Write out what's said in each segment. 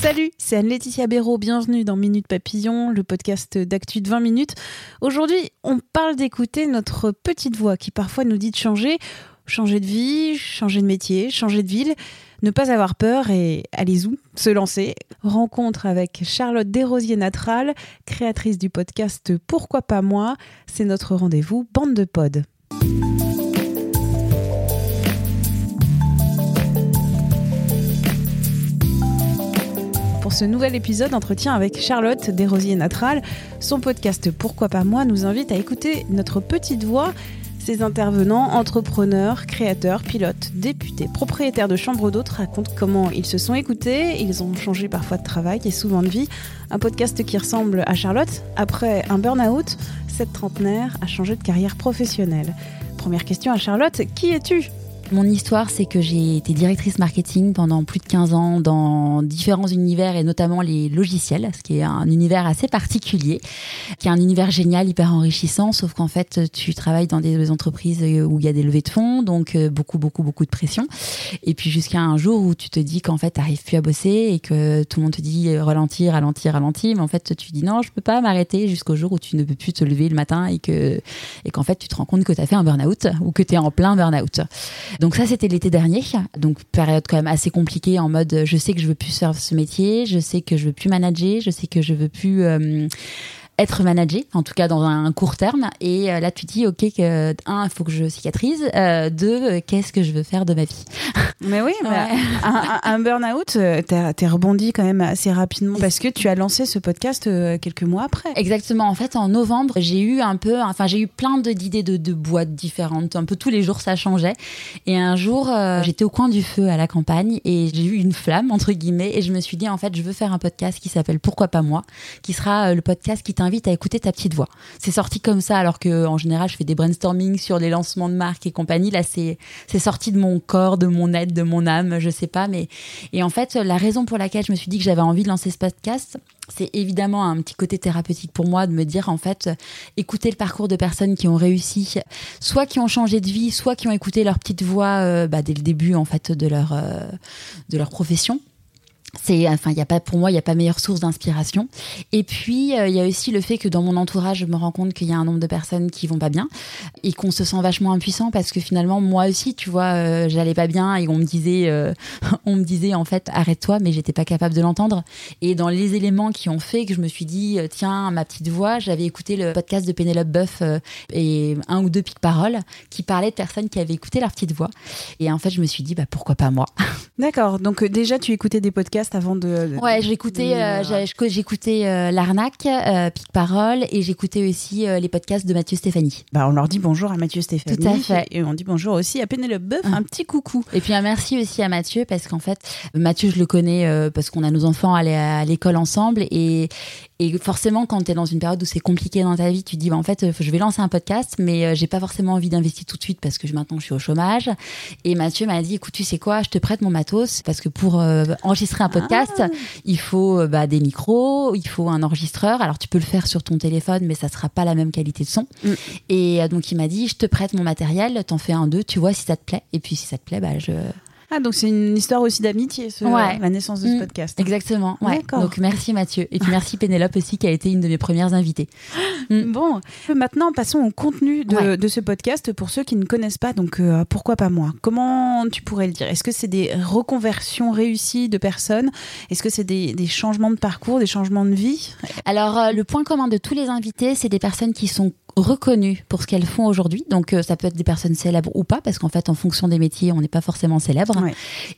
Salut, c'est Anne-Laetitia Béraud, bienvenue dans Minute Papillon, le podcast d'actu de 20 minutes. Aujourd'hui, on parle d'écouter notre petite voix qui parfois nous dit de changer, changer de vie, changer de métier, changer de ville, ne pas avoir peur et allez-y, se lancer. Rencontre avec Charlotte Desrosiers-Natral, créatrice du podcast Pourquoi pas moi, c'est notre rendez-vous Bande de Pod. Pour ce nouvel épisode, entretien avec Charlotte Desrosiers-Natral, son podcast Pourquoi pas moi nous invite à écouter notre petite voix ces intervenants, entrepreneurs, créateurs, pilotes, députés, propriétaires de chambres d'hôtes racontent comment ils se sont écoutés, ils ont changé parfois de travail et souvent de vie. Un podcast qui ressemble à Charlotte. Après un burn-out, cette trentenaire a changé de carrière professionnelle. Première question à Charlotte, qui es-tu? Mon histoire, c'est que j'ai été directrice marketing pendant plus de 15 ans dans différents univers et notamment les logiciels, ce qui est un univers assez particulier, qui est un univers génial, hyper enrichissant, sauf qu'en fait, tu travailles dans des entreprises où il y a des levées de fonds, donc euh, beaucoup, beaucoup, beaucoup de pression. Et puis jusqu'à un jour où tu te dis qu'en fait, tu n'arrives plus à bosser et que tout le monde te dit ralentir, ralentir, ralentir, mais en fait, tu dis non, je peux pas m'arrêter jusqu'au jour où tu ne peux plus te lever le matin et que et qu'en fait, tu te rends compte que tu as fait un burn-out ou que tu es en plein burn-out. Donc ça, c'était l'été dernier. Donc période quand même assez compliquée en mode je sais que je veux plus faire ce métier, je sais que je veux plus manager, je sais que je veux plus euh, être managé, en tout cas dans un court terme. Et euh, là, tu dis, OK, que, un, il faut que je cicatrise. Euh, deux, euh, qu'est-ce que je veux faire de ma vie? Mais oui, un, un burn-out, t'es rebondi quand même assez rapidement parce que tu as lancé ce podcast quelques mois après. Exactement. En fait, en novembre, j'ai eu un peu, enfin, j'ai eu plein d'idées de, de, boîtes différentes. Un peu tous les jours, ça changeait. Et un jour, j'étais au coin du feu à la campagne et j'ai eu une flamme, entre guillemets, et je me suis dit, en fait, je veux faire un podcast qui s'appelle Pourquoi pas moi, qui sera le podcast qui t'invite à écouter ta petite voix. C'est sorti comme ça, alors que en général, je fais des brainstorming sur les lancements de marques et compagnie. Là, c'est c'est sorti de mon corps, de mon être, de mon âme, je sais pas. Mais et en fait, la raison pour laquelle je me suis dit que j'avais envie de lancer ce podcast, c'est évidemment un petit côté thérapeutique pour moi de me dire en fait, écouter le parcours de personnes qui ont réussi, soit qui ont changé de vie, soit qui ont écouté leur petite voix euh, bah, dès le début en fait de leur euh, de leur profession c'est enfin il y a pas pour moi il y a pas meilleure source d'inspiration. Et puis euh, il y a aussi le fait que dans mon entourage je me rends compte qu'il y a un nombre de personnes qui vont pas bien et qu'on se sent vachement impuissant parce que finalement moi aussi tu vois euh, j'allais pas bien et on me disait euh, on me disait en fait arrête-toi mais j'étais pas capable de l'entendre. Et dans les éléments qui ont fait que je me suis dit tiens ma petite voix j'avais écouté le podcast de Pénélope Boeuf et un ou deux pics paroles qui parlaient de personnes qui avaient écouté leur petite voix. Et en fait je me suis dit bah pourquoi pas moi? D'accord. Donc déjà tu écoutais des podcasts avant de. Ouais, j'écoutais, euh, j'écoutais euh, l'arnaque, euh, Pic Parole, et j'écoutais aussi les podcasts de Mathieu Stéphanie. Bah, on leur dit bonjour à Mathieu Stéphanie. Tout à fait. Et on dit bonjour aussi à Pénélope Boeuf, un petit coucou. Et puis un merci aussi à Mathieu parce qu'en fait, Mathieu, je le connais parce qu'on a nos enfants à l'école ensemble et et forcément, quand tu es dans une période où c'est compliqué dans ta vie, tu te dis, bah, en fait, je vais lancer un podcast, mais j'ai pas forcément envie d'investir tout de suite parce que maintenant je suis au chômage. Et Mathieu m'a dit, écoute, tu sais quoi, je te prête mon matos parce que pour enregistrer un podcast, ah. il faut bah, des micros, il faut un enregistreur. Alors tu peux le faire sur ton téléphone, mais ça sera pas la même qualité de son. Mm. Et donc il m'a dit, je te prête mon matériel, t'en fais un deux, tu vois si ça te plaît. Et puis si ça te plaît, bah je ah, donc c'est une histoire aussi d'amitié, la naissance de ce mm. podcast. Exactement. Ouais. Donc merci Mathieu. Et puis merci Pénélope aussi, qui a été une de mes premières invitées. Mm. Bon, maintenant passons au contenu de, ce podcast pour ceux qui ne connaissent pas. Donc euh, pourquoi pas moi? Comment tu pourrais le dire? Est-ce que c'est des reconversions réussies de personnes? Est-ce que c'est des, changements de parcours, des changements de vie? Alors euh, le point commun de tous les invités, c'est des personnes qui sont reconnues pour ce qu'elles font aujourd'hui. Donc euh, ça peut être des personnes célèbres ou pas, parce qu'en fait, en fonction des métiers, on n'est pas forcément célèbre. Ouais.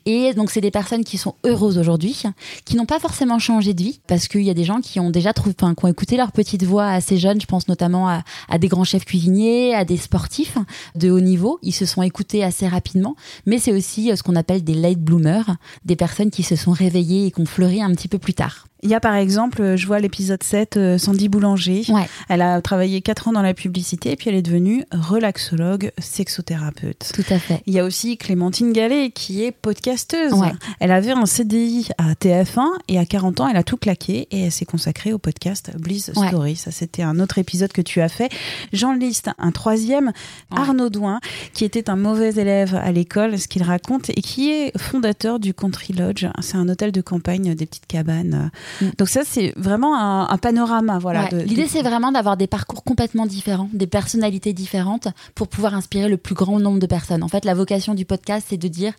Et donc c'est des personnes qui sont heureuses aujourd'hui, qui n'ont pas forcément changé de vie, parce qu'il y a des gens qui ont déjà trouvé, enfin, qui ont écouté leur petite voix assez jeunes. Je pense notamment à, à des grands chefs cuisiniers, à des sportifs de haut niveau. Ils se sont écoutés assez rapidement, mais c'est aussi euh, ce qu'on appelle des late bloomers, des personnes qui se sont réveillées et qui ont fleuri un petit peu plus tard. Il y a par exemple, euh, je vois l'épisode 7, euh, Sandy Boulanger. Ouais. Elle a travaillé 4 ans dans la publicité et puis elle est devenue relaxologue, sexothérapeute. Tout à fait. Il y a aussi Clémentine Gallet qui est podcasteuse. Ouais. Elle avait un CDI à TF1 et à 40 ans, elle a tout claqué et elle s'est consacrée au podcast Bliss Ouais. Story. Ça, c'était un autre épisode que tu as fait. J'en liste un troisième. Arnaud Douin, qui était un mauvais élève à l'école, ce qu'il raconte, et qui est fondateur du Country Lodge. C'est un hôtel de campagne, des petites cabanes. Mm. Donc ça, c'est vraiment un, un panorama. Voilà, Ouais. L'idée, de- c'est vraiment d'avoir des parcours complètement différents, des personnalités différentes pour pouvoir inspirer le plus grand nombre de personnes. En fait, la vocation du podcast, c'est de dire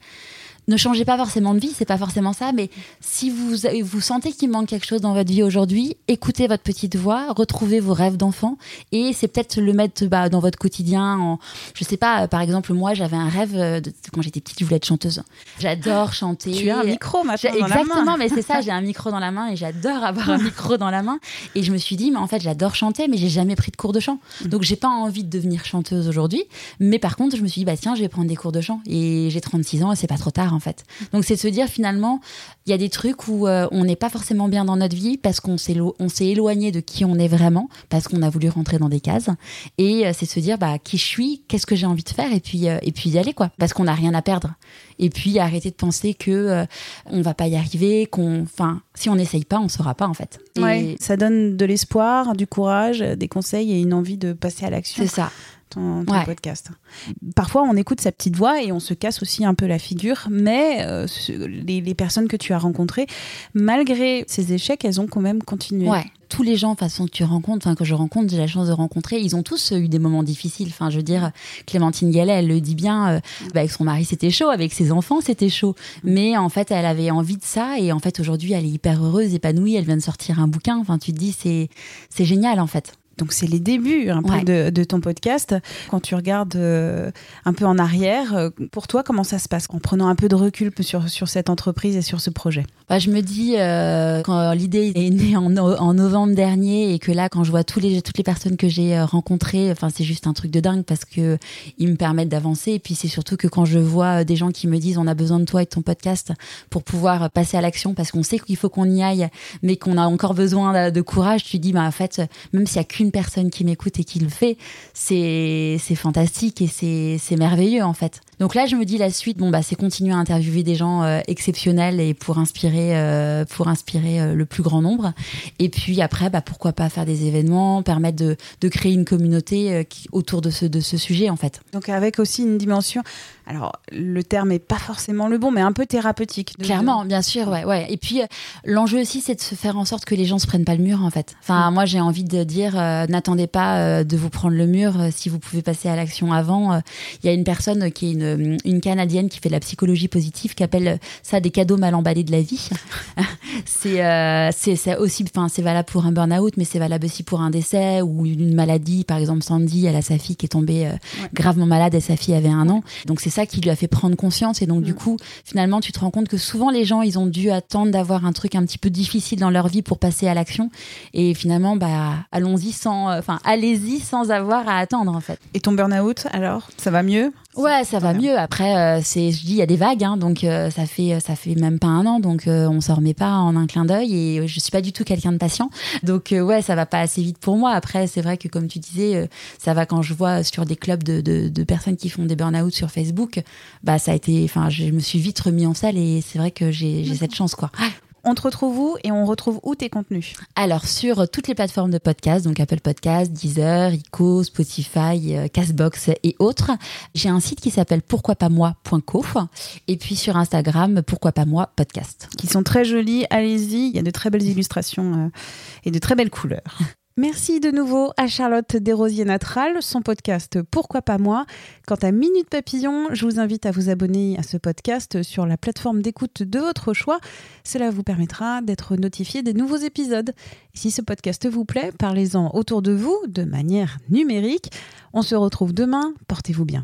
ne changez pas forcément de vie, c'est pas forcément ça, mais si vous, vous sentez qu'il manque quelque chose dans votre vie aujourd'hui, écoutez votre petite voix, retrouvez vos rêves d'enfant et c'est peut-être le mettre bah, dans votre quotidien. En, je sais pas, par exemple, moi, j'avais un rêve euh, de, quand j'étais petite, je voulais être chanteuse. J'adore chanter. Tu as un micro maintenant J'ai- dans la main. Exactement, mais c'est ça, j'ai un micro dans la main et j'adore avoir un micro dans la main. Et je me suis dit, mais en fait, j'adore chanter, mais j'ai jamais pris de cours de chant. Donc, j'ai pas envie de devenir chanteuse aujourd'hui. Mais par contre, je me suis dit, bah tiens, je vais prendre des cours de chant. Et j'ai 36 ans et c'est pas trop tard, en fait. Donc, c'est de se dire, finalement, il y a des trucs où euh, on n'est pas forcément bien dans notre vie parce qu'on s'est lo- on s'est éloigné de qui on est vraiment, parce qu'on a voulu rentrer dans des cases. Et euh, c'est se dire, bah, qui je suis, qu'est-ce que j'ai envie de faire, et puis, euh, et puis y aller, quoi. Parce qu'on n'a rien à perdre. Et puis, arrêter de penser que on va pas y arriver, qu'on, enfin, si on n'essaye pas, on saura pas, en fait. Et Ouais, ça donne de l'espoir, du courage, des conseils et une envie de passer à l'action. c'est ça. Ton, ton Ouais. podcast. Parfois, on écoute sa petite voix et on se casse aussi un peu la figure, mais euh, les, les personnes que tu as rencontrées, malgré ces échecs, elles ont quand même continué. Ouais. Tous les gens, façon, que tu rencontres, enfin, que je rencontre, j'ai la chance de rencontrer, ils ont tous eu des moments difficiles. Enfin, je veux dire, Clémentine Gallet, elle le dit bien, euh, bah, avec son mari, c'était chaud, avec ses enfants, c'était chaud. Mais en fait, elle avait envie de ça, et en fait, aujourd'hui, elle est hyper heureuse, épanouie, elle vient de sortir un bouquin. Enfin, tu te dis, c'est, c'est génial, en fait. Donc, c'est les débuts un peu Ouais. de, de ton podcast. Quand tu regardes euh, un peu en arrière, euh, pour toi, comment ça se passe En prenant un peu de recul sur, sur cette entreprise et sur ce projet? Bah, je me dis, euh, quand l'idée est née en, no- en novembre dernier et que là, quand je vois tous les, toutes les personnes que j'ai rencontrées, enfin, c'est juste un truc de dingue parce que ils me permettent d'avancer. Et puis, c'est surtout que quand je vois des gens qui me disent, on a besoin de toi et de ton podcast pour pouvoir passer à l'action parce qu'on sait qu'il faut qu'on y aille, mais qu'on a encore besoin de, courage, tu dis, bah, en fait, même s'il y a qu'une personne qui m'écoute et qui le fait, c'est, fantastique et c'est merveilleux, en fait. Donc là, je me dis la suite, bon bah c'est continuer à interviewer des gens euh, exceptionnels et pour inspirer, euh, pour inspirer euh, le plus grand nombre. Et puis après, bah pourquoi pas faire des événements, permettre de, de créer une communauté qui, autour de ce de ce sujet en fait. Donc, avec aussi une dimension, alors le terme est pas forcément le bon, mais un peu thérapeutique. De- Clairement, bien sûr, ouais, ouais. Et puis l'enjeu aussi, c'est de se faire en sorte que les gens se prennent pas le mur en fait. Enfin, moi j'ai envie de dire, n'attendez pas de vous prendre le mur si vous pouvez passer à l'action avant. Il y a une personne qui est une, une canadienne qui fait la psychologie positive, qui appelle ça des cadeaux mal emballés de la vie. C'est euh, c'est aussi, enfin c'est valable pour un burn-out, mais c'est valable aussi pour un décès ou une maladie. Par exemple, Sandy, elle a sa fille qui est tombée euh, gravement malade et sa fille avait un an. Donc c'est ça qui lui a fait prendre conscience. Et donc du coup finalement tu te rends compte que souvent les gens ils ont dû attendre d'avoir un truc un petit peu difficile dans leur vie pour passer à l'action. Et finalement bah allons-y sans euh, enfin allez-y sans avoir à attendre en fait. Et ton burn-out, alors? Ça va mieux? Ouais, ça va mieux. Après, euh, c'est, je dis, il y a des vagues, hein, donc ça fait, ça fait même pas un an, donc on s'en remet pas en un clin d'œil. Et je suis pas du tout quelqu'un de patient, donc euh, ouais, ça va pas assez vite pour moi. Après, c'est vrai que comme tu disais, euh, ça va quand je vois sur des clubs de, de, de personnes qui font des burn-out sur Facebook, bah ça a été, enfin, je me suis vite remis en salle et c'est vrai que j'ai, j'ai cette chance, quoi. On te retrouve où et on retrouve où tes contenus Alors sur toutes les plateformes de podcast, donc Apple Podcast, Deezer, Ico, Spotify, euh, Castbox et autres, j'ai un site qui s'appelle pourquoipasmoi.co et puis sur Instagram pourquoi pas moi podcast. Qui sont très jolis, allez-y, il y a de très belles illustrations euh, et de très belles couleurs. Merci de nouveau à Charlotte Desrosiers-Natral, son podcast Pourquoi pas moi. Quant à Minute Papillon, je vous invite à vous abonner à ce podcast sur la plateforme d'écoute de votre choix. Cela vous permettra d'être notifié des nouveaux épisodes. Si ce podcast vous plaît, parlez-en autour de vous de manière numérique. On se retrouve demain. Portez-vous bien.